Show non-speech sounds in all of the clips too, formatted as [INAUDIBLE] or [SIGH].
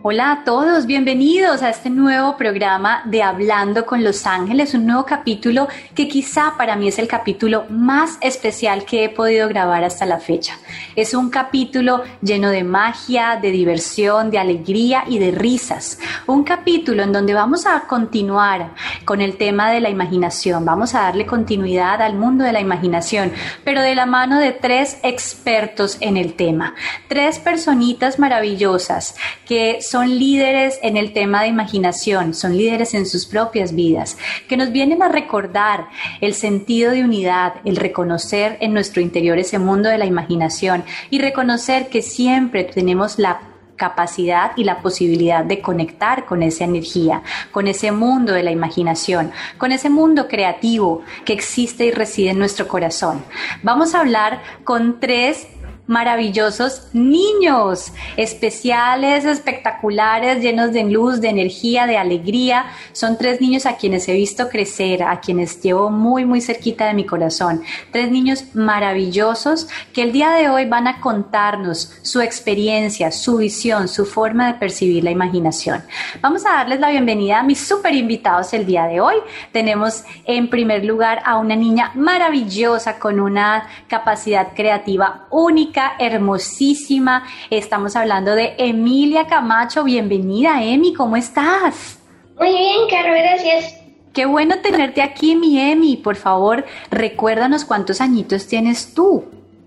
Hola a todos, bienvenidos a este nuevo programa de Hablando con los Ángeles, un nuevo capítulo que quizá para mí es el capítulo más especial que he podido grabar hasta la fecha. Es un capítulo lleno de magia, de diversión, de alegría y de risas. Un capítulo en donde vamos a continuar con el tema de la imaginación, vamos a darle continuidad al mundo de la imaginación, pero de la mano de tres expertos en el tema, tres personitas maravillosas que son líderes en el tema de imaginación, son líderes en sus propias vidas, que nos vienen a recordar el sentido de unidad, el reconocer en nuestro interior ese mundo de la imaginación y reconocer que siempre tenemos la capacidad y la posibilidad de conectar con esa energía, con ese mundo de la imaginación, con ese mundo creativo que existe y reside en nuestro corazón. Vamos a hablar con tres maravillosos niños, especiales, espectaculares, llenos de luz, de energía, de alegría. Son tres niños a quienes he visto crecer, a quienes llevo muy, muy cerquita de mi corazón. Tres niños maravillosos que el día de hoy van a contarnos su experiencia, su visión, su forma de percibir la imaginación. Vamos a darles la bienvenida a mis super invitados el día de hoy. Tenemos en primer lugar a una niña maravillosa con una capacidad creativa única hermosísima. Estamos hablando de Emilia Camacho. Bienvenida, Emi, ¿cómo estás? Muy bien, Caro, gracias. Qué bueno tenerte aquí, mi Emi. Por favor, recuérdanos cuántos añitos tienes tú.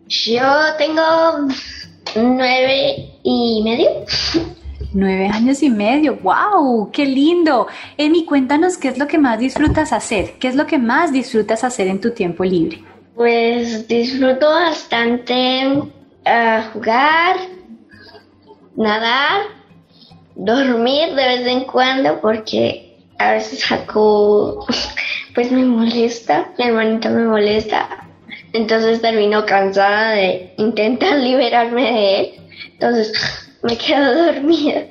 Yo tengo nueve y medio. Nueve años y medio, wow, qué lindo. Emi, cuéntanos qué es lo que más disfrutas hacer, qué es lo que más disfrutas hacer en tu tiempo libre. Pues disfruto bastante a jugar, nadar, dormir de vez en cuando porque a veces Jaco [LAUGHS] pues me molesta, mi hermanito me molesta, entonces termino cansada de intentar [LAUGHS] liberarme de él, entonces me quedo [LAUGHS] dormida.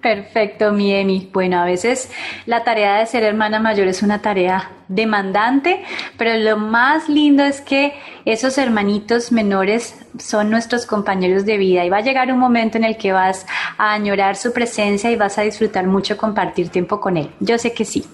Perfecto, mi Emi. Bueno, a veces la tarea de ser hermana mayor es una tarea demandante, pero lo más lindo es que esos hermanitos menores son nuestros compañeros de vida y va a llegar un momento en el que vas a añorar su presencia y vas a disfrutar mucho compartir tiempo con él. Yo sé que sí.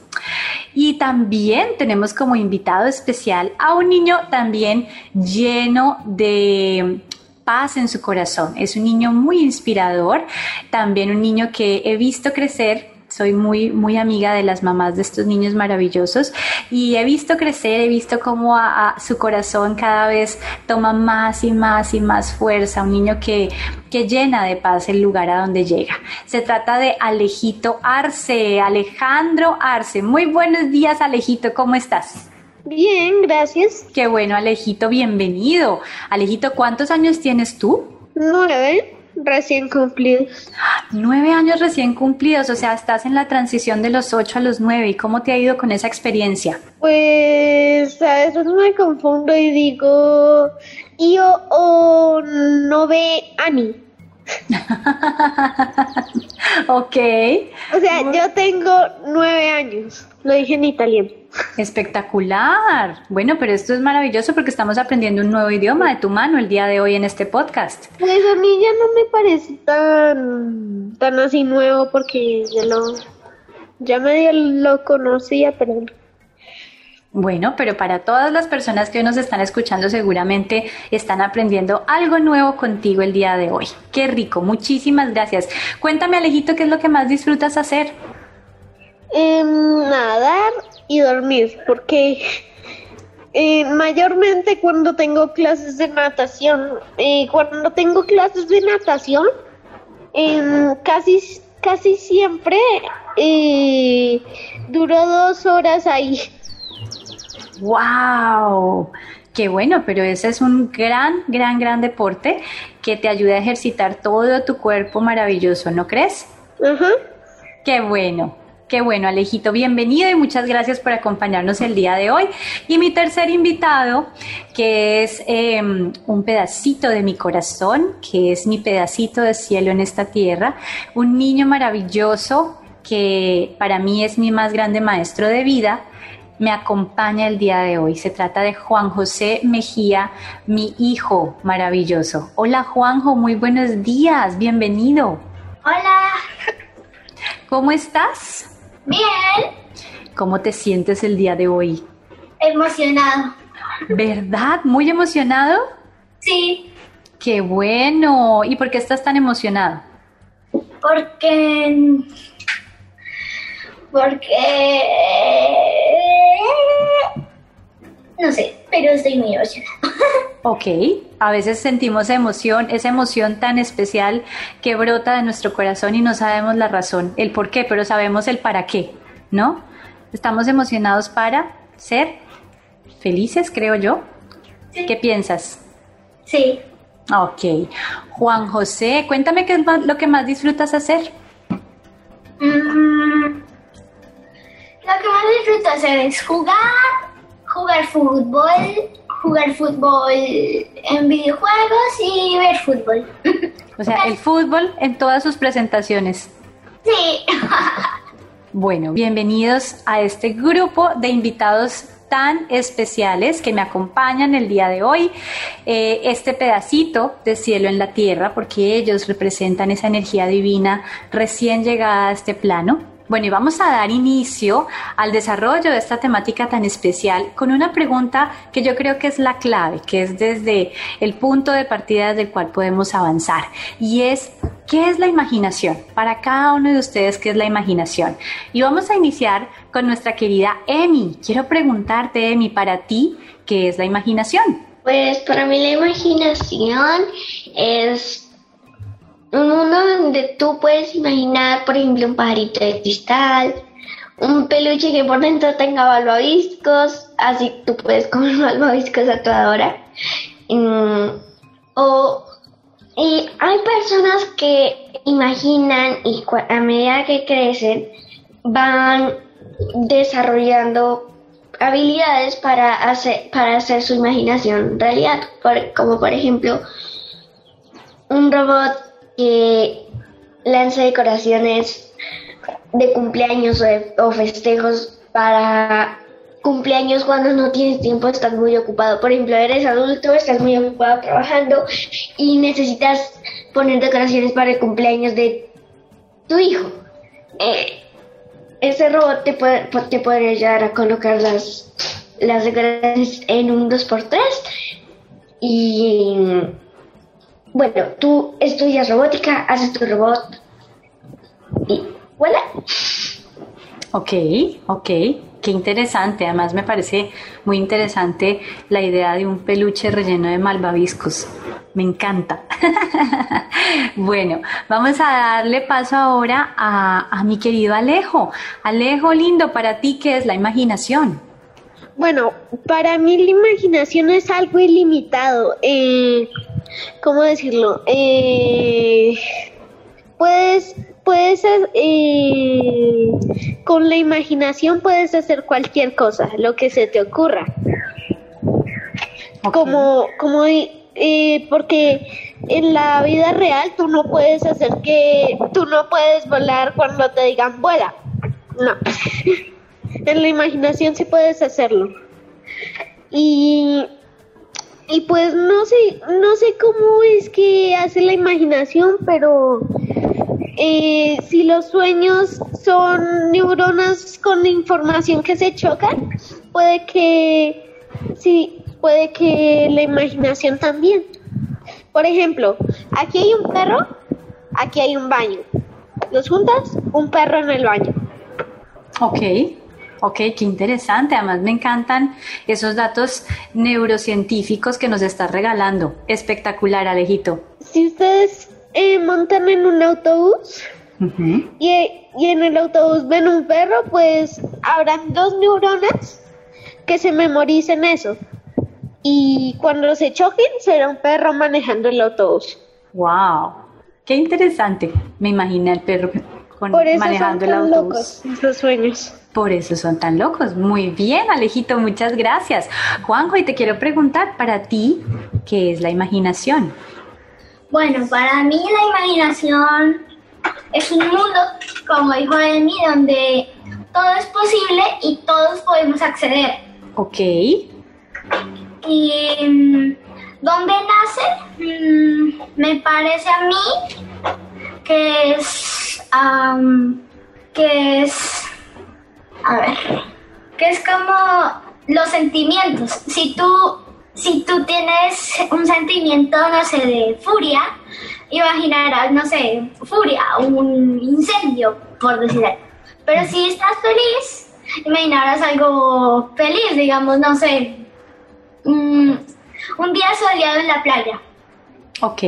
Y también tenemos como invitado especial a un niño también lleno de paz en su corazón. Es un niño muy inspirador, también un niño que he visto crecer soy muy, muy amiga de las mamás de estos niños maravillosos y he visto crecer, he visto cómo a, su corazón cada vez toma más y más y más fuerza, un niño que, que llena de paz el lugar a donde llega. Se trata de Alejito Arce, Alejandro Arce. Muy buenos días Alejito, ¿cómo estás? Bien, gracias. Qué bueno, Alejito, bienvenido. Alejito, ¿cuántos años tienes tú? Nueve, recién cumplidos. Nueve años recién cumplidos, o sea, estás en la transición de los ocho a los nueve. ¿Y cómo te ha ido con esa experiencia? Pues a veces me confundo y digo, yo o nove ani. [LAUGHS] ok. O sea, yo tengo nueve años. Lo dije en italiano. Espectacular. Bueno, pero esto es maravilloso porque estamos aprendiendo un nuevo idioma de tu mano el día de hoy en este podcast. Pues a mí ya no me parece tan, tan así nuevo porque ya lo, ya medio lo conocía, pero bueno, pero para todas las personas que hoy nos están escuchando seguramente están aprendiendo algo nuevo contigo el día de hoy. Qué rico, muchísimas gracias. Cuéntame Alejito, ¿qué es lo que más disfrutas hacer? Eh, nadar y dormir, porque eh, mayormente cuando tengo clases de natación, eh, cuando tengo clases de natación, casi, casi siempre eh, duro dos horas ahí. ¡Wow! Qué bueno, pero ese es un gran, gran, gran deporte que te ayuda a ejercitar todo tu cuerpo maravilloso, ¿no crees? Ajá. Qué bueno. Qué bueno, Alejito, bienvenido y muchas gracias por acompañarnos el día de hoy. Y mi tercer invitado, que es em, un pedacito de mi corazón, que es mi pedacito de cielo en esta tierra, un niño maravilloso que para mí es mi más grande maestro de vida, me acompaña el día de hoy. Se trata de Juan José Mejía, mi hijo maravilloso. Hola Juanjo, muy buenos días, bienvenido. Hola. ¿Cómo estás? Bien. ¿Cómo te sientes el día de hoy? Emocionado. ¿Verdad? ¿Muy emocionado? Sí. Qué bueno. ¿Y por qué estás tan emocionado? Porque... Porque... No sé, pero estoy muy emocionada. [LAUGHS] Ok, a veces sentimos emoción, esa emoción tan especial que brota de nuestro corazón y no sabemos la razón, el por qué, pero sabemos el para qué, ¿no? Estamos emocionados para ser felices, creo yo. Sí. ¿Qué piensas? Sí. Ok. Juan José, cuéntame qué es más- lo que más disfrutas hacer. Mm, lo que más disfruto hacer es jugar, jugar fútbol, jugar fútbol en videojuegos y ver fútbol. O sea, el fútbol en todas sus presentaciones. sí. Bueno, bienvenidos a este grupo de invitados tan especiales que me acompañan el día de hoy. Eh, este pedacito de cielo en la tierra, porque ellos representan esa energía divina recién llegada a este plano. Bueno, y vamos a dar inicio al desarrollo de esta temática tan especial con una pregunta que yo creo que es la clave, que es desde el punto de partida desde el cual podemos avanzar. Y es, ¿qué es la imaginación? Para cada uno de ustedes, ¿qué es la imaginación? Y vamos a iniciar con nuestra querida Emi. Quiero preguntarte, Emi, para ti, ¿qué es la imaginación? Pues para mí la imaginación es un mundo donde tú puedes imaginar, por ejemplo, un pajarito de cristal, un peluche que por dentro tenga malvaviscos, así tú puedes comer [LAUGHS] malvaviscos a toda hora. Mm, o, y hay personas que imaginan y a medida que crecen van desarrollando habilidades para hacer, para hacer su imaginación realidad, como por ejemplo un robot que lanza decoraciones de cumpleaños o, de- festejos para cumpleaños cuando no tienes tiempo, estás muy ocupado. Por ejemplo, eres adulto, estás muy ocupado trabajando y necesitas poner decoraciones para el cumpleaños de tu hijo. Eh, ese robot te puede, te puede ayudar a colocar las, las decoraciones en un 2x3 y bueno, tú estudias robótica, haces tu robot y voilà. Ok, ok, qué interesante. Además me parece muy interesante la idea de un peluche relleno de malvaviscos. Me encanta. [LAUGHS] bueno, vamos a darle paso ahora a, a mi querido Alejo. Alejo, lindo, para ti, ¿qué es la imaginación? Bueno, para mí la imaginación es algo ilimitado. Eh, ¿Cómo decirlo? Eh, puedes, puedes, eh, con la imaginación puedes hacer cualquier cosa, lo que se te ocurra. Como, como, eh, porque en la vida real tú no puedes hacer que, tú no puedes volar cuando te digan vuela. No. [LAUGHS] en la imaginación sí puedes hacerlo. Y, y pues no sé, no sé cómo es que hace la imaginación, pero eh, si los sueños son neuronas con información que se chocan, puede que sí, puede que la imaginación también. Por ejemplo, aquí hay un perro, aquí hay un baño. Los juntas, un perro en el baño. Ok, ok, qué interesante. Además me encantan esos datos neurocientíficos que nos estás regalando. Espectacular, Alejito. Si ustedes eh, montan en un autobús y, y en el autobús ven un perro, pues habrán dos neuronas que se memoricen eso. Y cuando se choquen, será un perro manejando el autobús. Wow, qué interesante. Me imaginé al perro con- Por eso manejando son el tan autobús. locos esos sueños. Por eso son tan locos. Muy bien, Alejito, muchas gracias. Juanjo, y te quiero preguntar para ti, ¿qué es la imaginación? Bueno, para mí la imaginación es un mundo, como dijo Emi, donde todo es posible y todos podemos acceder. Ok. Y mm, ¿dónde nace? Mm, me parece a mí que es, que es, a ver, que es como los sentimientos. Si tú, si tú tienes un sentimiento, no sé, de furia, imaginarás, no sé, furia, un incendio, por decir algo. Pero si estás feliz, imaginarás algo feliz, digamos, no sé, mm, un día soleado en la playa. Ok.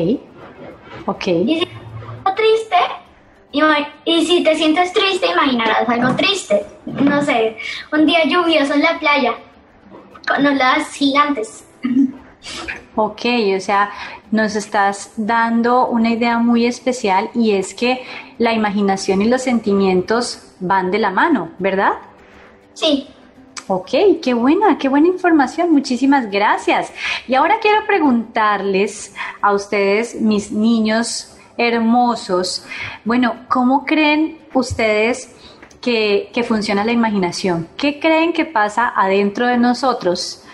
Ok. Y si estás triste, ima- y si te sientes triste, imaginarás algo triste. No sé, un día lluvioso en la playa, con olas gigantes. Ok, o sea, nos estás dando una idea muy especial y es que la imaginación y los sentimientos van de la mano, ¿verdad? Sí, Ok, qué buena, qué buena información, muchísimas gracias. Y ahora quiero preguntarles a ustedes, mis niños hermosos, bueno, ¿cómo creen ustedes que, funciona la imaginación? ¿Qué creen que pasa adentro de nosotros?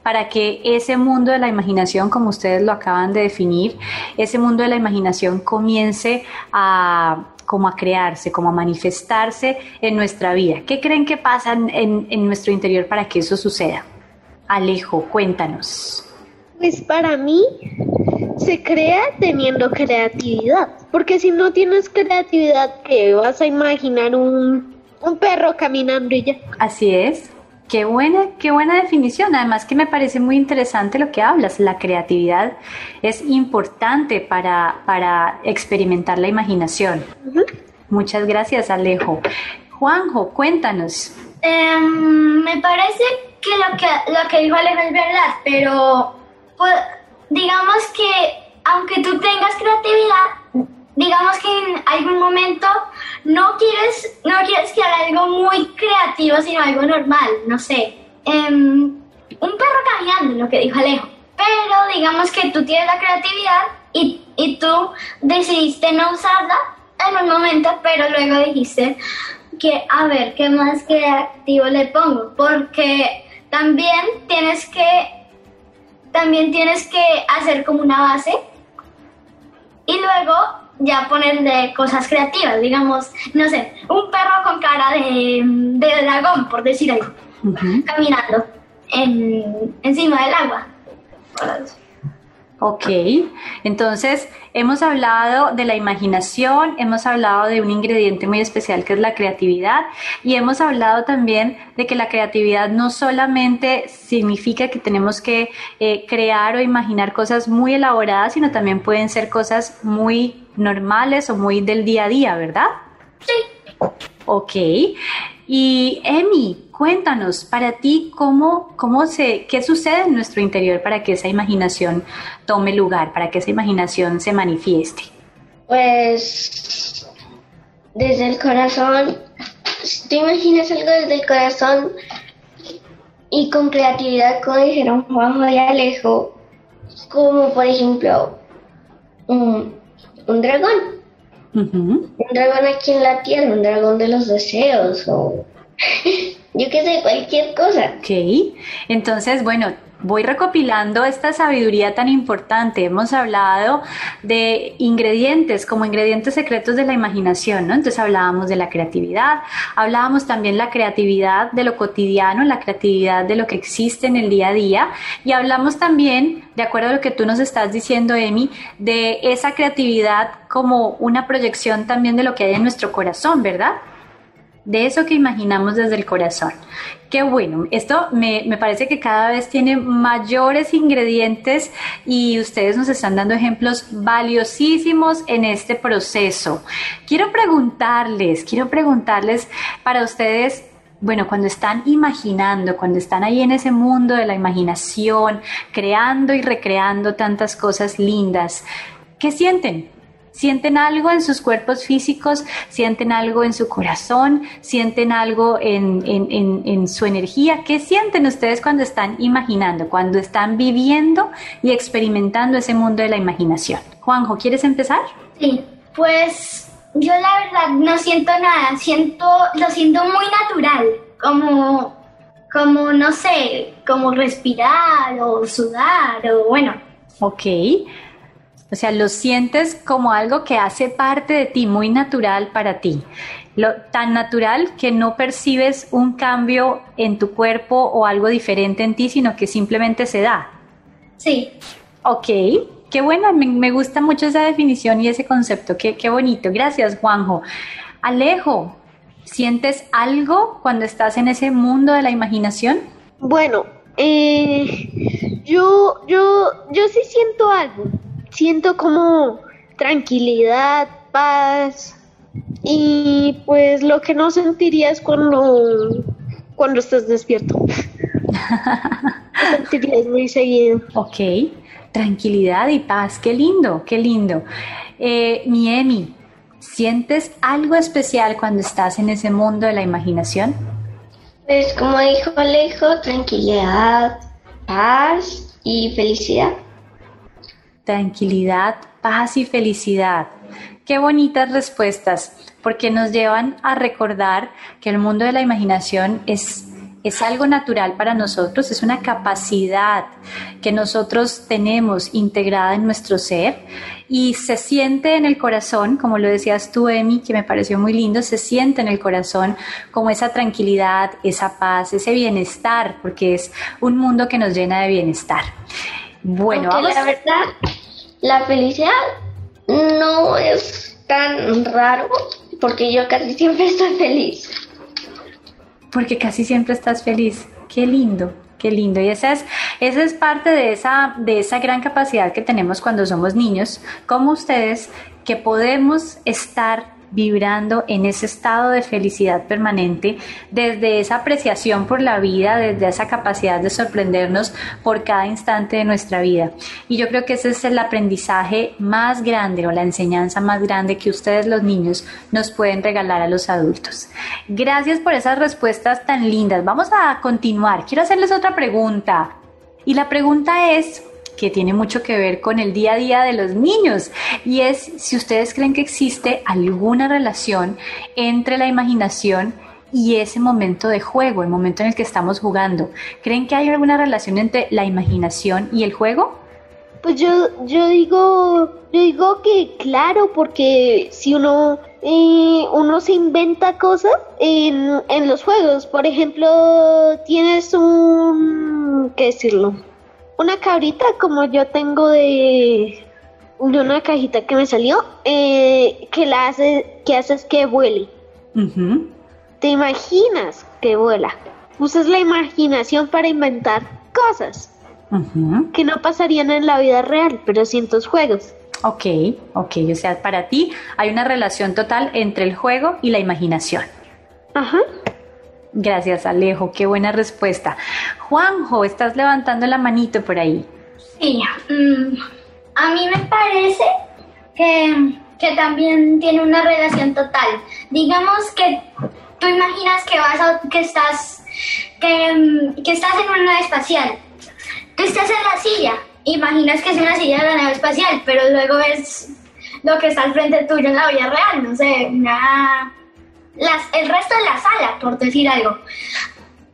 para que ese mundo de la imaginación, como ustedes lo acaban de definir, ese mundo de la imaginación comience a como a crearse, como a manifestarse en nuestra vida. ¿Qué creen que pasa en- en nuestro interior para que eso suceda? Alejo, cuéntanos. Pues para mí se crea teniendo creatividad, porque si no tienes creatividad, ¿qué vas a imaginar un, un perro caminando y ya? Así es. Qué buena, qué buena definición. Además que me parece muy interesante lo que hablas. La creatividad es importante para, para experimentar la imaginación. Muchas gracias, Alejo. Juanjo, cuéntanos. Em, me parece que lo que lo que dijo Alejo es verdad, pero pues, digamos que aunque tú tengas creatividad, digamos que en algún momento no quieres no quieres crear algo muy creativo, sino algo normal, no sé, em, un perro caminando, lo que dijo Alejo. Pero digamos que tú tienes la creatividad y, y tú decidiste no usarla en un momento, pero luego dijiste que a ver qué más creativo le pongo, porque también tienes que también tienes que hacer como una base y luego ya ponerle cosas creativas, digamos, no sé, un perro con cara de, de dragón, por decir algo, caminando en, encima del agua. Ok, entonces hemos hablado de la imaginación, hemos hablado de un ingrediente muy especial que es la creatividad y hemos hablado también de que la creatividad no solamente significa que tenemos que eh, crear o imaginar cosas muy elaboradas, sino también pueden ser cosas muy normales o muy del día a día, ¿verdad? Sí. Ok. Y Emi, cuéntanos, para ti, ¿cómo, cómo se, qué sucede en nuestro interior para que esa imaginación tome lugar, para que esa imaginación se manifieste? Pues desde el corazón, si tú imaginas algo desde el corazón y con creatividad, como dijeron Juanjo y Alejo, como por ejemplo un, un dragón, Un dragón aquí en la tierra, un dragón de los deseos o [LAUGHS] yo qué sé, cualquier cosa. Ok, entonces, bueno, voy recopilando esta sabiduría tan importante. Hemos hablado de ingredientes como ingredientes secretos de la imaginación, ¿no? Entonces hablábamos de la creatividad, hablábamos también la creatividad de lo cotidiano, la creatividad de lo que existe en el día a día y hablamos también, de acuerdo a lo que tú nos estás diciendo, Emi, de esa creatividad como una proyección también de lo que hay en nuestro corazón, ¿verdad? de eso que imaginamos desde el corazón. Qué bueno, esto me, me, parece que cada vez tiene mayores ingredientes y ustedes nos están dando ejemplos valiosísimos en este proceso. Quiero preguntarles, quiero preguntarles para ustedes, bueno, cuando están imaginando, cuando están ahí en ese mundo de la imaginación, creando y recreando tantas cosas lindas, ¿qué sienten? ¿Sienten algo en sus cuerpos físicos? ¿Sienten algo en su corazón? ¿Sienten algo en, en, en, en, su energía? ¿Qué sienten ustedes cuando están imaginando, cuando están viviendo y experimentando ese mundo de la imaginación? Juanjo, ¿quieres empezar? Sí, pues yo la verdad no siento nada, siento, lo siento muy natural, como, como no sé, como respirar o sudar o bueno. Ok. O sea, lo sientes como algo que hace parte de ti, muy natural para ti. Lo, tan natural que no percibes un cambio en tu cuerpo o algo diferente en ti, sino que simplemente se da. Sí. Ok, qué bueno, me, me gusta mucho esa definición y ese concepto, qué, qué bonito. Gracias, Juanjo. Alejo, ¿sientes algo cuando estás en ese mundo de la imaginación? Bueno, eh, yo, yo, yo sí siento algo. Siento como tranquilidad, paz. Y pues lo que no sentirías cuando, cuando estás despierto. [LAUGHS] Lo sentirías muy seguido. Ok, tranquilidad y paz, qué lindo, qué lindo. Eh, mi Emi, ¿sientes algo especial cuando estás en ese mundo de la imaginación? Pues como dijo Alejo, tranquilidad, paz y felicidad. Tranquilidad, paz y felicidad. Qué bonitas respuestas, porque nos llevan a recordar que el mundo de la imaginación es es algo natural para nosotros, es una capacidad que nosotros tenemos integrada en nuestro ser y se siente en el corazón, como lo decías tú, Emi, que me pareció muy lindo, se siente en el corazón como esa tranquilidad, esa paz, ese bienestar, porque es un mundo que nos llena de bienestar. Bueno, vamos. la verdad, la felicidad no es tan raro porque yo casi siempre estoy feliz. Porque casi siempre estás feliz. Qué lindo, qué lindo. Y esa es, esa es parte de esa, de esa gran capacidad que tenemos cuando somos niños, como ustedes, que podemos estar vibrando en ese estado de felicidad permanente, desde esa apreciación por la vida, desde esa capacidad de sorprendernos por cada instante de nuestra vida. Y yo creo que ese es el aprendizaje más grande o la enseñanza más grande que ustedes los niños nos pueden regalar a los adultos. Gracias por esas respuestas tan lindas. Vamos a continuar. Quiero hacerles otra pregunta. Y la pregunta es, que tiene mucho que ver con el día a día de los niños y es si ustedes creen que existe alguna relación entre la imaginación y ese momento de juego, el momento en el que estamos jugando. ¿Creen que hay alguna relación entre la imaginación y el juego? Pues yo, yo digo, yo digo que claro, porque si uno, eh, uno se inventa cosas en, en los juegos, por ejemplo, tienes un, ¿qué decirlo? Una cabrita como yo tengo de, de una cajita que me salió, eh, que la hace, que haces que vuele. Te imaginas que vuela. Usas la imaginación para inventar cosas que no pasarían en la vida real, pero sí en tus juegos. Ok, ok, o sea, para ti hay una relación total entre el juego y la imaginación. Ajá. Gracias, Alejo, qué buena respuesta. Juanjo, estás levantando la manito por ahí. Sí, mm, a mí me parece que, que también tiene una relación total. Digamos que tú imaginas que vas a, que estás que, mm, que estás en una nave espacial. Tú estás en la silla, imaginas que es una silla de la nave espacial, pero luego ves lo que está al frente tuyo en la vida real, no sé, una las, el resto de la sala, por decir algo.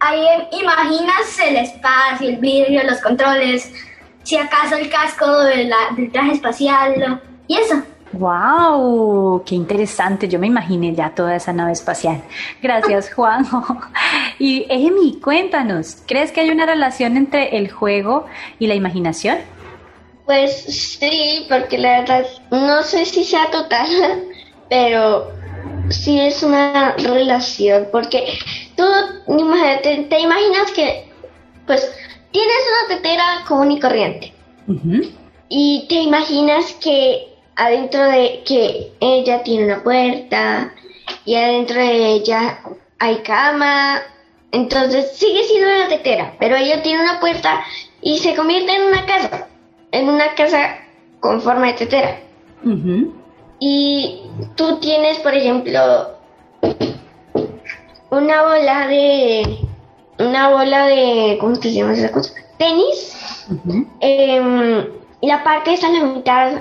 Ahí imaginas el espacio, el vidrio, los controles, si acaso el casco de la- del traje espacial lo- y eso. ¡Wow! ¡Qué interesante! Yo me imaginé ya toda esa nave espacial. Gracias, [LAUGHS] Juanjo. Y Emi, cuéntanos, ¿crees que hay una relación entre el juego y la imaginación? Pues sí, porque la verdad no sé si sea total, [LAUGHS] pero sí es una relación, porque tú imagínate, te imaginas que pues tienes una tetera común y corriente. Y te imaginas que adentro de que ella tiene una puerta y adentro de ella hay cama, entonces sigue siendo una tetera, pero ella tiene una puerta y se convierte en una casa, en una casa con forma de tetera. Y tú tienes, por ejemplo, una bola de. Una bola de. ¿Cómo se llama esa cosa? Tenis. Em, y la parte está en la mitad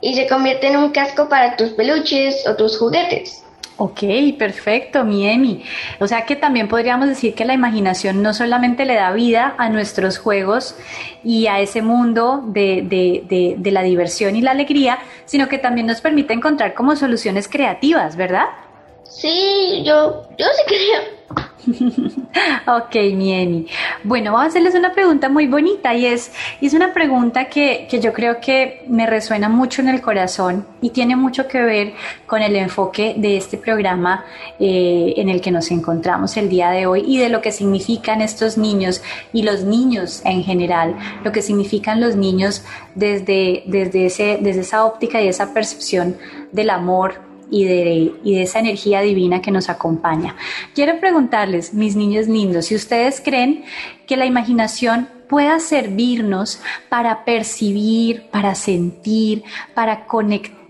y se convierte en un casco para tus peluches o tus juguetes. Ok, perfecto, mi Emi. O sea que también podríamos decir que la imaginación no solamente le da vida a nuestros juegos y a ese mundo de, de, de, de la diversión y la alegría, sino que también nos permite encontrar como soluciones creativas, ¿verdad? Sí, yo, yo sí creo. [LAUGHS] ok, mi Bueno, voy a hacerles una pregunta muy bonita y es, es una pregunta que, que, yo creo que me resuena mucho en el corazón y tiene mucho que ver con el enfoque de este programa eh, en el que nos encontramos el día de hoy y de lo que significan estos niños y los niños en general, lo que significan los niños desde, desde, ese, desde esa óptica y esa percepción del amor y de, y de esa energía divina que nos acompaña. Quiero preguntarles, mis niños lindos, si ustedes creen que la imaginación pueda servirnos para percibir, para sentir, para conectar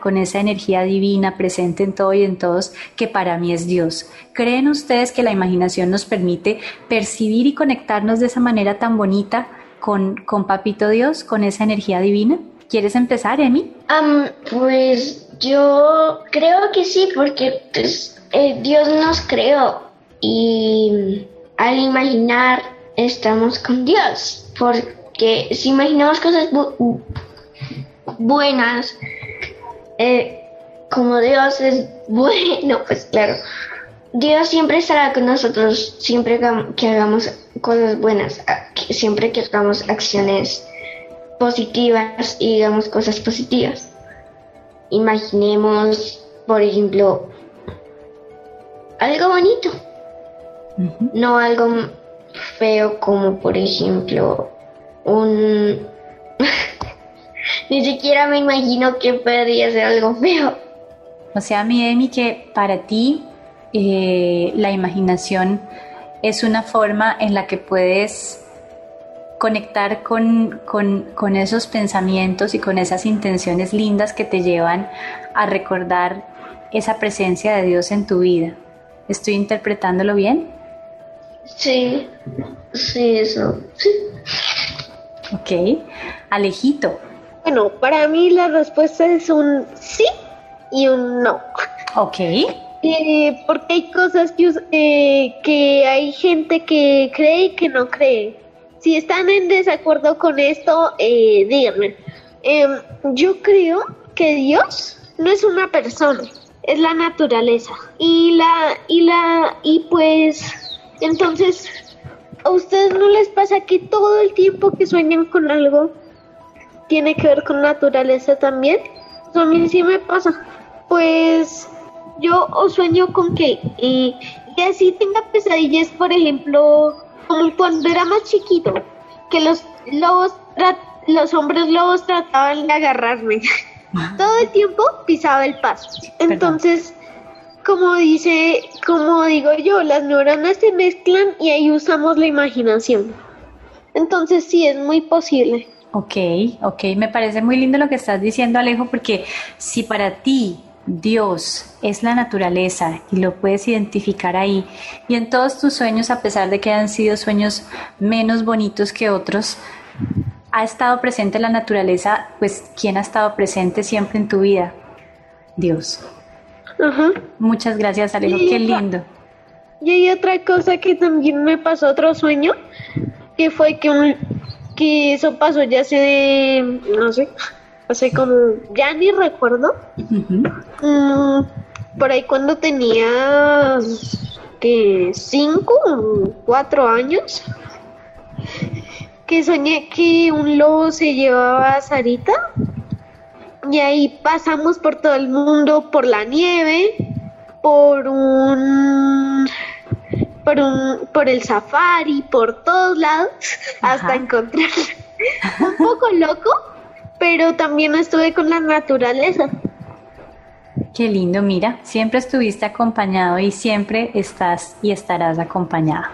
con esa energía divina presente en todo y en todos, que para mí es Dios. ¿Creen ustedes que la imaginación nos permite percibir y conectarnos de esa manera tan bonita con, con Papito Dios, con esa energía divina? ¿Quieres empezar, Emi? pues yo creo que sí, porque pues, eh, Dios nos creó y al imaginar estamos con Dios, porque si imaginamos cosas buenas, eh, como Dios es bueno, [LAUGHS] pues claro, Dios siempre estará con nosotros siempre que hagamos cosas buenas, siempre que hagamos acciones positivas y digamos cosas positivas. Imaginemos, por ejemplo, algo bonito, no algo feo como por ejemplo un... [LAUGHS] Ni siquiera me imagino que podría ser algo feo. O sea, mi Emi, que para ti eh, la imaginación es una forma en la que puedes conectar con, con, esos pensamientos y con esas intenciones lindas que te llevan a recordar esa presencia de Dios en tu vida. ¿Estoy interpretándolo bien? Sí, sí, eso. Sí. Ok. Alejito. Bueno, para mí la respuesta es un sí y un no. Ok. Eh, porque hay cosas que, eh, que hay gente que cree y que no cree. Si están en desacuerdo con esto, eh, díganme. Em, yo creo que Dios no es una persona, es la naturaleza. Y la, y la, y pues, entonces, ¿a ustedes no les pasa que todo el tiempo que sueñan con algo tiene que ver con naturaleza también? A mí sí me pasa. Pues yo sueño con que, y, y así tenga pesadillas, por ejemplo, como cuando era más chiquito, que los lobos, los hombres lobos trataban de agarrarme. Todo el tiempo pisaba el paso. Entonces, como dice, como digo yo, las neuronas se mezclan y ahí usamos la imaginación. Entonces sí, es muy posible. Ok, ok, me parece muy lindo lo que estás diciendo Alejo, porque si para ti Dios es la naturaleza y lo puedes identificar ahí. Y en todos tus sueños, a pesar de que han sido sueños menos bonitos que otros, ha estado presente la naturaleza, pues ¿quién ha estado presente siempre en tu vida? Dios. Muchas gracias, Alejo, qué lindo. Y hay otra cosa que también me pasó otro sueño, que fue que un, que eso pasó ya hace, no sé, hace como, ya ni recuerdo, mm, por ahí cuando tenía que cinco o cuatro años, que soñé que un lobo se llevaba a Sarita. Y ahí pasamos por todo el mundo, por la nieve, por un por un por el safari, por todos lados, hasta encontrar un poco loco, pero también estuve con la naturaleza. Qué lindo, mira, siempre estuviste acompañado y siempre estás y estarás acompañado.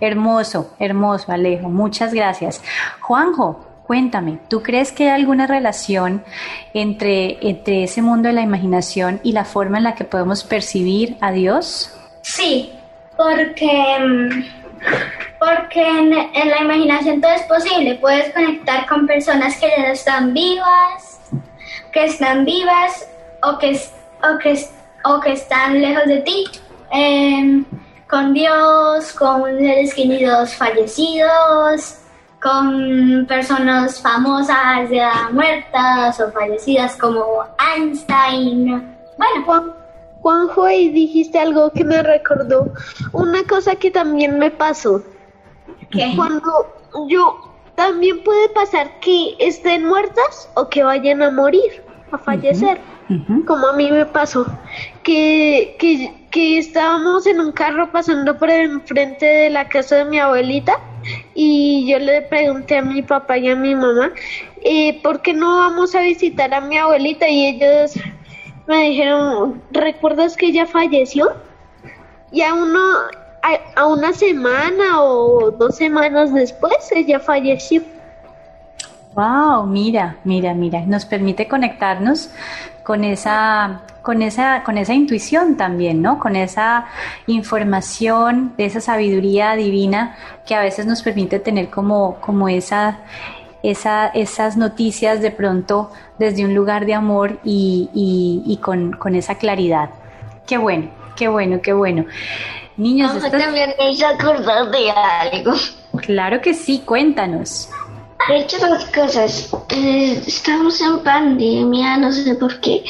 Hermoso, hermoso, Alejo, muchas gracias. Juanjo, cuéntame, ¿tú crees que hay alguna relación entre, entre ese mundo de la imaginación y la forma en la que podemos percibir a Dios? Sí, porque mm, porque en, la imaginación todo es posible. Puedes conectar con personas que ya están vivas, que están vivas o que, o que, o que están lejos de ti. Em, con Dios, con seres queridos fallecidos, con personas famosas ya muertas o fallecidas como Einstein. Bueno, Juanjo, y dijiste algo que me recordó. Una cosa que también me pasó. ¿Qué? Cuando yo también puede pasar que estén muertas o que vayan a morir, a fallecer. Como a mí me pasó. Que, que, que estábamos en un carro pasando por enfrente de la casa de mi abuelita y yo le pregunté a mi papá y a mi mamá, eh, ¿por qué no vamos a visitar a mi abuelita? Y ellos me dijeron, ¿recuerdas que ella falleció? Y a uno, a, una semana o dos semanas después, ella falleció. Wow, mira, mira, mira, nos permite conectarnos con esa, con esa, con esa intuición también, ¿no? Con esa información, de esa sabiduría divina que a veces nos permite tener como, como esa, esa, esas noticias de pronto desde un lugar de amor y, y, y con, con esa claridad. Qué bueno, qué bueno, qué bueno. Niños, Mamá también me acordar de algo. claro que sí, cuéntanos. De hecho, dos cosas. Eh, estamos en pandemia, no sé por qué.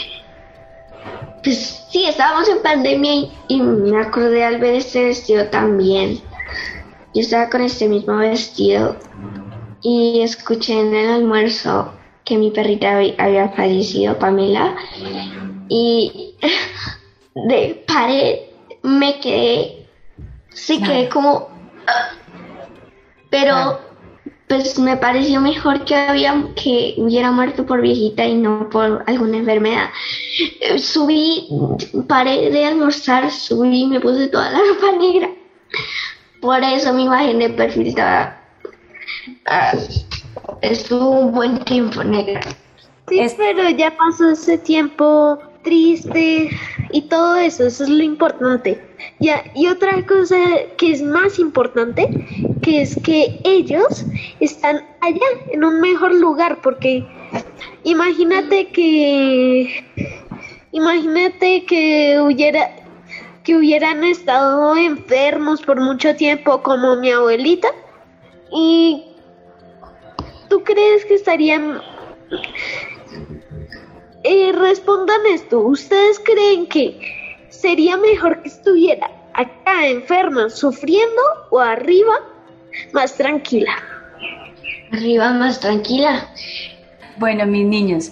Pues sí, estábamos en pandemia y, y me acordé al ver este vestido también. Yo estaba con este mismo vestido y escuché en el almuerzo que mi perrita había, había fallecido, Pamela. Y [LAUGHS] de paré, me quedé, sí quedé como... Pero Claro. pues me pareció mejor que había que hubiera muerto por viejita y no por alguna enfermedad. Eh, Subí, paré de almorzar, subí y me puse toda la [LAUGHS] ropa negra. Por eso mi imagen de perfil estaba ah, estuvo un buen tiempo negra. Sí, Es- pero ya pasó ese tiempo triste y todo eso, eso es lo importante. Ya, y otra cosa que es más importante, que es que ellos están allá, en un mejor lugar, porque imagínate que, imagínate que hubiera, que hubieran estado enfermos por mucho tiempo como mi abuelita, y ¿tú crees que estarían eh, respondan esto. ¿Ustedes creen que sería mejor que estuviera acá enferma, sufriendo o arriba, más tranquila? Arriba más tranquila. Bueno, mis niños,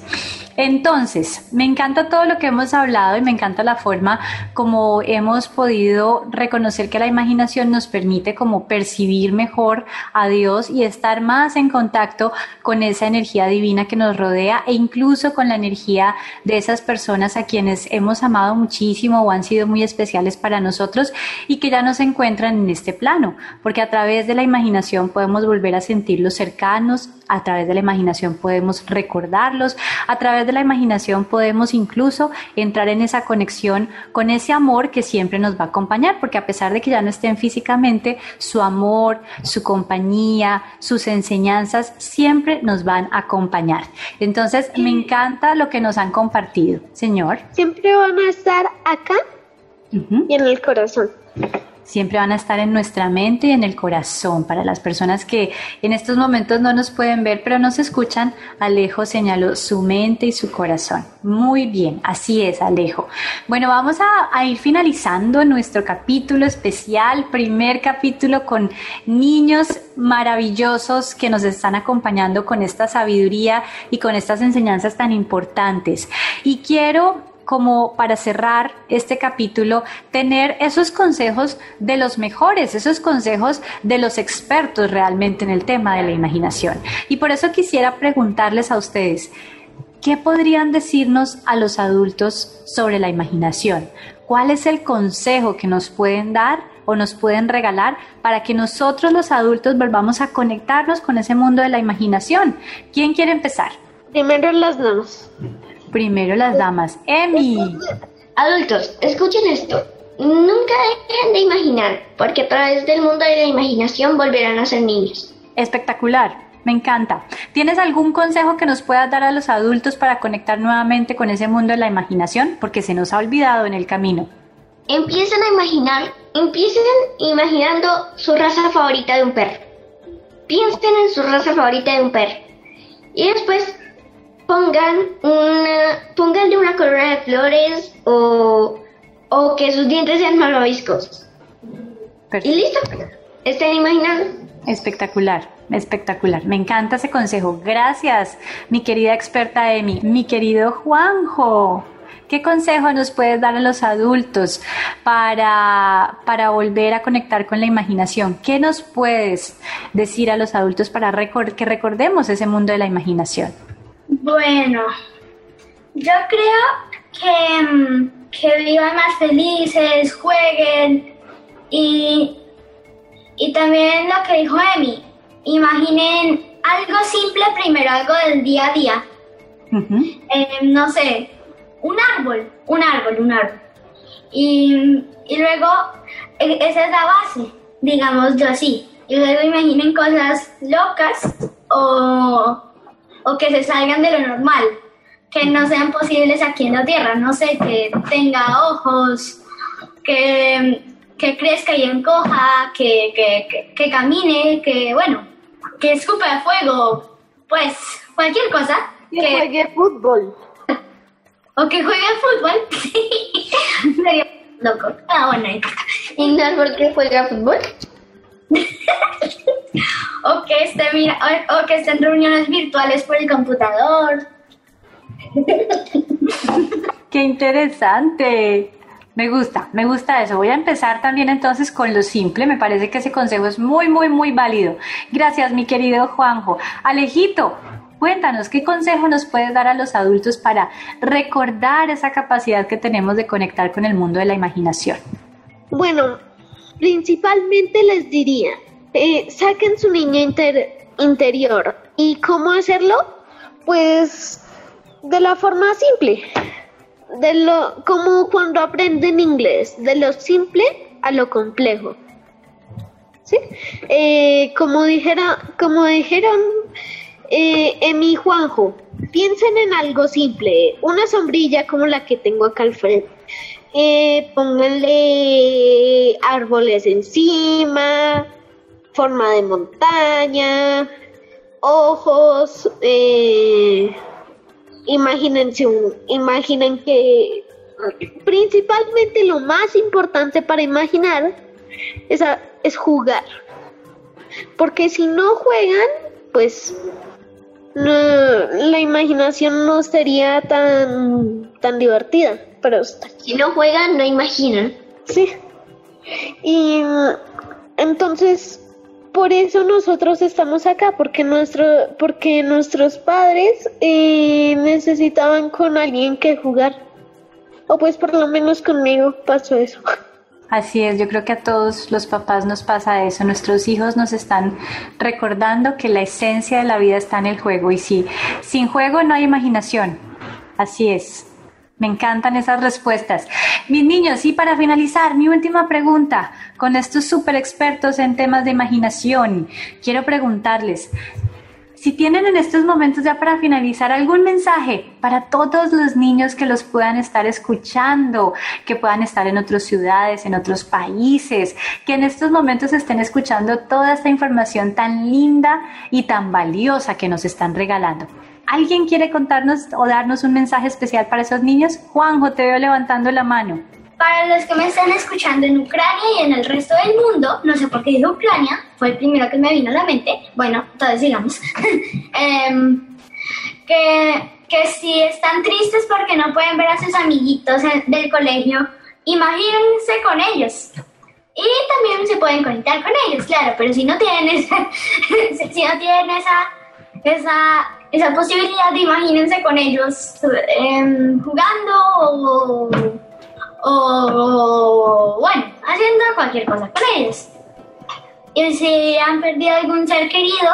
entonces, me encanta todo lo que hemos hablado y me encanta la forma como hemos podido reconocer que la imaginación nos permite como percibir mejor a Dios y estar más en contacto con esa energía divina que nos rodea e incluso con la energía de esas personas a quienes hemos amado muchísimo o han sido muy especiales para nosotros y que ya no se encuentran en este plano, porque a través de la imaginación podemos volver a sentirlos cercanos, a través de la imaginación podemos recordarlos, a través de la imaginación podemos incluso entrar en esa conexión con ese amor que siempre nos va a acompañar, porque a pesar de que ya no estén físicamente, su amor, su compañía, sus enseñanzas siempre nos van a acompañar. Entonces, me encanta lo que nos han compartido. Señor, Siempre van a estar acá y en el corazón. Siempre van a estar en nuestra mente y en el corazón. Para las personas que en estos momentos no nos pueden ver, pero nos escuchan, Alejo señaló su mente y su corazón. Muy bien, así es, Alejo. Bueno, vamos a, a ir finalizando nuestro capítulo especial, primer capítulo con niños maravillosos que nos están acompañando con esta sabiduría y con estas enseñanzas tan importantes. Y quiero como para cerrar este capítulo, tener esos consejos de los mejores, esos consejos de los expertos realmente en el tema de la imaginación. Y por eso quisiera preguntarles a ustedes, ¿qué podrían decirnos a los adultos sobre la imaginación? ¿Cuál es el consejo que nos pueden dar o nos pueden regalar para que nosotros los adultos volvamos a conectarnos con ese mundo de la imaginación? ¿Quién quiere empezar? Primero las damas. Primero las damas. Emi. Adultos, escuchen esto. Nunca dejen de imaginar, porque a través del mundo de la imaginación volverán a ser niños. Espectacular. Me encanta. ¿Tienes algún consejo que nos puedas dar a los adultos para conectar nuevamente con ese mundo de la imaginación? Porque se nos ha olvidado en el camino. Empiecen a imaginar, empiecen imaginando su raza favorita de un perro. Piensen en su raza favorita de un perro. Y después pongan una, pónganle una corona de flores o, o que sus dientes sean malvaviscos. Y listo. Estén imaginando. Espectacular, espectacular. Me encanta ese consejo. Gracias, mi querida experta Emi. Mi querido Juanjo. ¿Qué consejo nos puedes dar a los adultos para, para volver a conectar con la imaginación? ¿Qué nos puedes decir a los adultos para que recordemos ese mundo de la imaginación? Bueno, yo creo que, mm, que vivan más felices, jueguen y, y también lo que dijo Emi, imaginen algo simple primero, algo del día a día. Eh, no sé, un árbol, un árbol, un árbol. Y, y luego, e, esa es la base, digamos yo así. Y luego imaginen cosas locas o, o que se salgan de lo normal, que no sean posibles aquí en la Tierra. No sé, que tenga ojos, que, que crezca y encoja, que, que, que, camine, que, bueno, que escupa fuego, pues cualquier cosa. Que, que juegue fútbol [LAUGHS] o que juegue fútbol. [LAUGHS] Sería loco. Ah, bueno, ¿Y no es porque juega fútbol? [LAUGHS] o que esté mira, o, que esté en reuniones virtuales por el computador. [LAUGHS] Qué interesante. Me gusta, me gusta eso. Voy a empezar también entonces con lo simple. Me parece que ese consejo es muy, muy, muy válido. Gracias, mi querido Juanjo. Alejito, Cuéntanos, ¿qué consejo nos puedes dar a los adultos para recordar esa capacidad que tenemos de conectar con el mundo de la imaginación? Bueno, principalmente les diría, eh, saquen su niña interior. ¿Y cómo hacerlo? Pues de la forma simple, de lo, como cuando aprenden inglés, de lo simple a lo complejo. ¿Sí? Eh, como dijera, como dijeron eh, Emi Juanjo, piensen en algo simple, una sombrilla como la que tengo acá al frente. Eh, pónganle árboles encima, forma de montaña, ojos, eh, imagínense un, imaginen que principalmente lo más importante para imaginar es, es jugar. Porque si no juegan, pues la imaginación no sería tan, tan divertida usted. Si no juegan, no imaginan. Sí. Y entonces, por eso nosotros estamos acá, porque, nuestro, porque nuestros padres eh, necesitaban con alguien que jugar. O pues por lo menos conmigo pasó eso. Así es, yo creo que a todos los papás nos pasa eso. Nuestros hijos nos están recordando que la esencia de la vida está en el juego y sí, sin juego no hay imaginación. Así es. Me encantan esas respuestas. Mis niños, y para finalizar, mi última pregunta con estos super expertos en temas de imaginación, quiero preguntarles, si tienen en estos momentos ya para finalizar algún mensaje para todos los niños que los puedan estar escuchando, que puedan estar en otras ciudades, en otros países, que en estos momentos estén escuchando toda esta información tan linda y tan valiosa que nos están regalando. ¿Alguien quiere contarnos o darnos un mensaje especial para esos niños? Juanjo, te veo levantando la mano. Para los que me están escuchando en Ucrania y en el resto del mundo, no sé por qué dije Ucrania, fue el primero que me vino a la mente, bueno, entonces digamos, [LAUGHS] em, que, que si están tristes porque no pueden ver a sus amiguitos del colegio, imagínense con ellos. Y también se pueden conectar con ellos, claro, pero si no tienen esa, [LAUGHS] si no tienen esa, esa, esa posibilidad, imagínense con ellos em, jugando o o, bueno, haciendo cualquier cosa con ellos. Y si han perdido algún ser querido,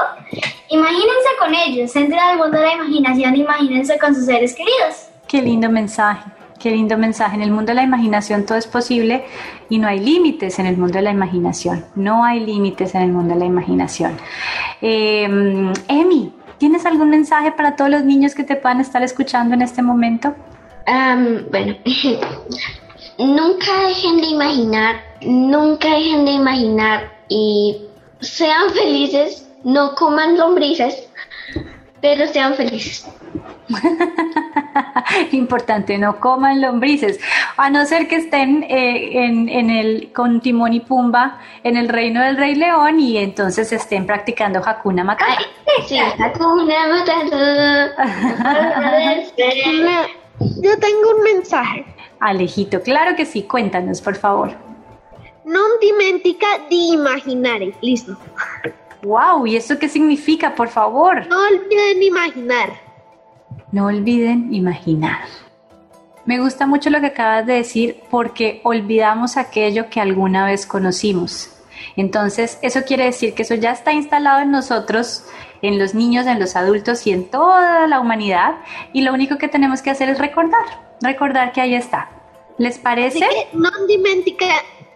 imagínense con ellos, entren al mundo de la imaginación, imagínense con sus seres queridos. Qué lindo mensaje. Qué lindo mensaje. En el mundo de la imaginación todo es posible y no hay límites en el mundo de la imaginación. No hay límites en el mundo de la imaginación. Eh, Emi, ¿tienes algún mensaje para todos los niños que te puedan estar escuchando en este momento? bueno, [LAUGHS] nunca dejen de imaginar, nunca dejen de imaginar y sean felices, no coman lombrices, pero sean felices. [LAUGHS] Importante, no coman lombrices, a no ser que estén eh, en, el con Timón y Pumba en el reino del Rey León y entonces estén practicando Hakuna Matata. sí, Hakuna Matata. Yo tengo un mensaje. Alejito, claro que sí, cuéntanos, por favor. No dimentica di imaginare, listo. Wow, ¿y eso qué significa, por favor? No olviden imaginar. No olviden imaginar. Me gusta mucho lo que acabas de decir porque olvidamos aquello que alguna vez conocimos. Entonces, eso quiere decir que eso ya está instalado en nosotros, en los niños, en los adultos y en toda la humanidad. Y lo único que tenemos que hacer es recordar, recordar que ahí está. ¿Les parece? no dimentica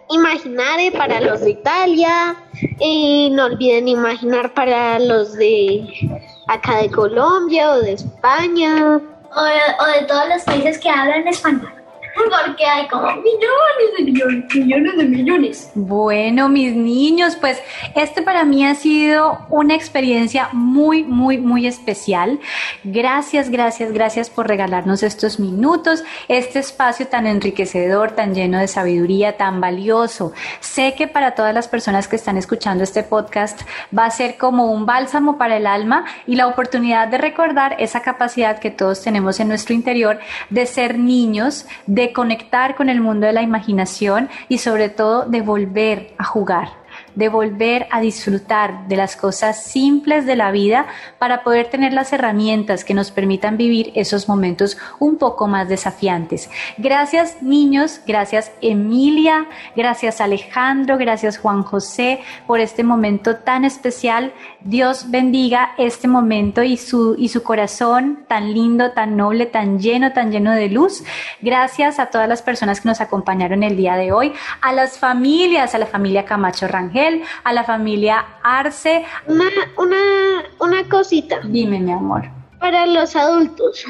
imaginare para los de Italia y no olviden imaginar para los de acá de Colombia o de España. O de, todos los países que hablan español. Porque hay como millones de millones, millones de millones. Bueno, mis niños, pues este para mí ha sido una experiencia muy, muy, muy especial. Gracias, gracias, gracias por regalarnos estos minutos, este espacio tan enriquecedor, tan lleno de sabiduría, tan valioso. Sé que para todas las personas que están escuchando este podcast va a ser como un bálsamo para el alma y la oportunidad de recordar esa capacidad que todos tenemos en nuestro interior de ser niños, de conectar con el mundo de la imaginación y sobre todo de volver a jugar de volver a disfrutar de las cosas simples de la vida para poder tener las herramientas que nos permitan vivir esos momentos un poco más desafiantes. Gracias niños, gracias Emilia, gracias Alejandro, gracias Juan José por este momento tan especial. Dios bendiga este momento y su, y su corazón tan lindo, tan noble, tan lleno, tan lleno de luz. Gracias a todas las personas que nos acompañaron el día de hoy, a las familias, a la familia Camacho Rangel, a la familia Arce. Una, una, una cosita. Dime, mi amor. Para los adultos.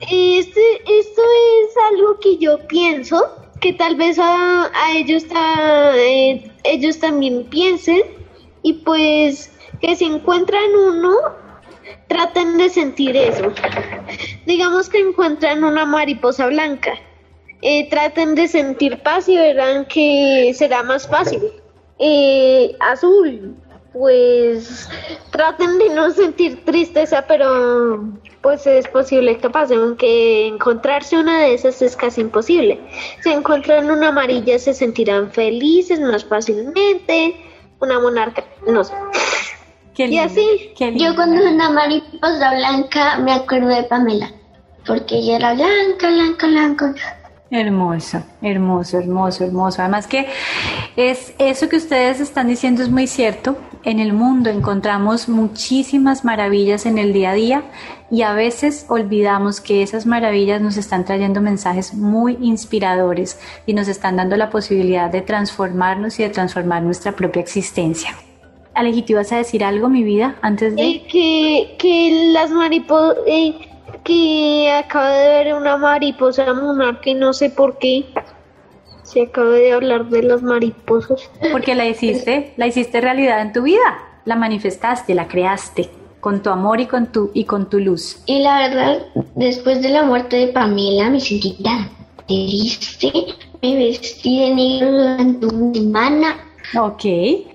Este, esto es algo que yo pienso que tal vez a, ellos, eh, ellos también piensen y pues que si encuentran uno, traten de sentir eso. Digamos que encuentran una mariposa blanca. Eh, traten de sentir paz y verán que será más fácil eh, azul, pues traten de no sentir tristeza, pero pues es posible que pase, aunque encontrarse una de esas es casi imposible. Si encuentran una amarilla se sentirán felices más fácilmente, una monarca, no sé. y así. Yo cuando una mariposa blanca me acuerdo de Pamela, porque ella era blanca, blanca, blanca. Hermoso, hermoso, hermoso, hermoso. Además que es eso que ustedes están diciendo es muy cierto. En el mundo encontramos muchísimas maravillas en el día a día y a veces olvidamos que esas maravillas nos están trayendo mensajes muy inspiradores y nos están dando la posibilidad de transformarnos y de transformar nuestra propia existencia. Alejito, ¿ibas a decir algo, mi vida, antes de...? Eh, que, que las mariposas... Eh, que acaba de ver una mariposa monarca y no sé por qué. Se acaba de hablar de las mariposas. Porque la hiciste, la hiciste realidad en tu vida, la manifestaste, la creaste con tu amor y con tu y con tu luz. Y la verdad, después de la muerte de Pamela me sentí tan triste, me vestí de negro durante una semana Ok,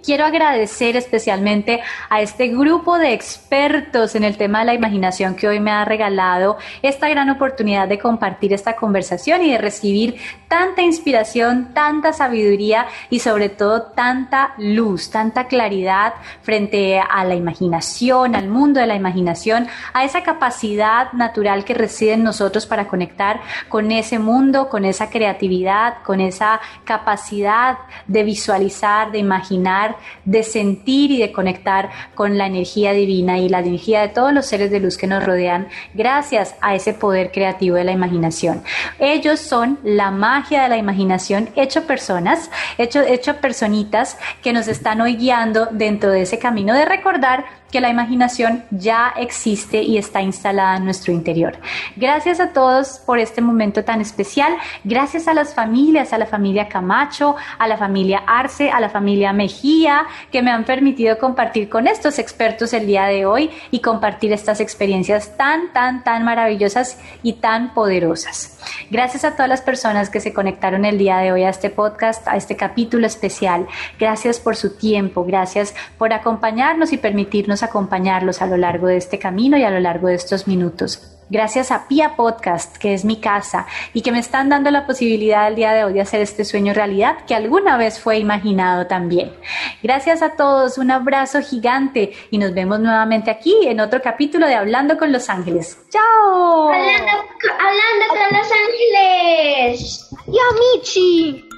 quiero agradecer especialmente a este grupo de expertos en el tema de la imaginación que hoy me ha regalado esta gran oportunidad de compartir esta conversación y de recibir tanta inspiración, tanta sabiduría y sobre todo tanta luz, tanta claridad frente a la imaginación, al mundo de la imaginación, a esa capacidad natural que reside en nosotros para conectar con ese mundo, con esa creatividad, con esa capacidad de visualizar, de imaginar, de sentir y de conectar con la energía divina y la energía de todos los seres de luz que nos rodean gracias a ese poder creativo de la imaginación. Ellos son la magia de la imaginación hecho personas, hecho, hecho personitas que nos están hoy guiando dentro de ese camino de recordar que la imaginación ya existe y está instalada en nuestro interior. Gracias a todos por este momento tan especial. Gracias a las familias, a la familia Camacho, a la familia Arce, a la familia Mejía, que me han permitido compartir con estos expertos el día de hoy y compartir estas experiencias tan, tan, tan maravillosas y tan poderosas. Gracias a todas las personas que se conectaron el día de hoy a este podcast, a este capítulo especial. Gracias por su tiempo, gracias por acompañarnos y permitirnos acompañarlos a lo largo de este camino y a lo largo de estos minutos. Gracias a Pia Podcast, que es mi casa y que me están dando la posibilidad el día de hoy de hacer este sueño realidad que alguna vez fue imaginado también. Gracias a todos, un abrazo gigante y nos vemos nuevamente aquí en otro capítulo de Hablando con los Ángeles. ¡Chao! Hablando, hablando con los Ángeles. Yamichi.